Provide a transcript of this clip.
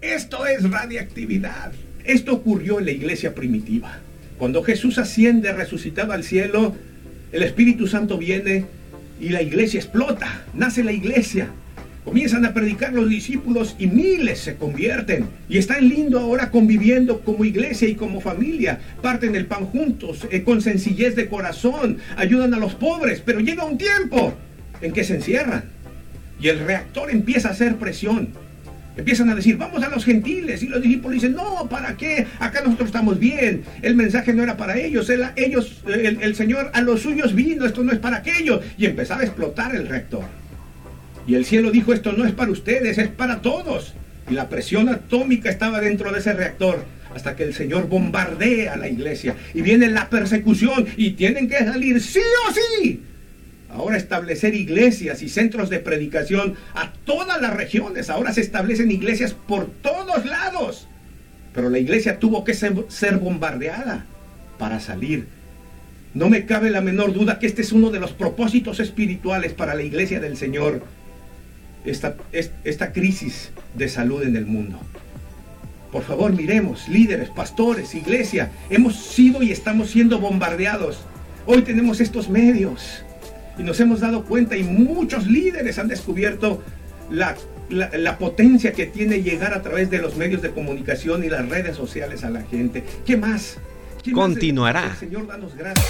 Esto es radiactividad. Esto ocurrió en la iglesia primitiva. Cuando Jesús asciende resucitado al cielo, el Espíritu Santo viene y la iglesia explota. Nace la iglesia. Comienzan a predicar los discípulos y miles se convierten. Y están lindo ahora conviviendo como iglesia y como familia. Parten el pan juntos, eh, con sencillez de corazón. Ayudan a los pobres. Pero llega un tiempo en que se encierran. Y el reactor empieza a hacer presión. Empiezan a decir, vamos a los gentiles. Y los discípulos dicen, no, ¿para qué? Acá nosotros estamos bien. El mensaje no era para ellos. ellos el, Señor a los suyos vino. Esto no es para aquellos. Y empezaba a explotar el reactor. Y el cielo dijo, esto no es para ustedes, es para todos. Y la presión atómica estaba dentro de ese reactor hasta que el Señor bombardea la iglesia. Y viene la persecución y tienen que salir sí o sí establecer iglesias y centros de predicación a todas las regiones. Ahora se establecen iglesias por todos lados. Pero la iglesia tuvo que ser bombardeada para salir. No me cabe la menor duda que este es uno de los propósitos espirituales para la iglesia del Señor. Esta, esta crisis de salud en el mundo. Por favor, miremos, líderes, pastores, iglesia, hemos sido y estamos siendo bombardeados. Hoy tenemos estos medios y nos hemos dado cuenta y muchos líderes han descubierto la, potencia que tiene llegar a través de los medios de comunicación y las redes sociales a la gente. ¿Qué más? Continuará. Señor, danos gracias.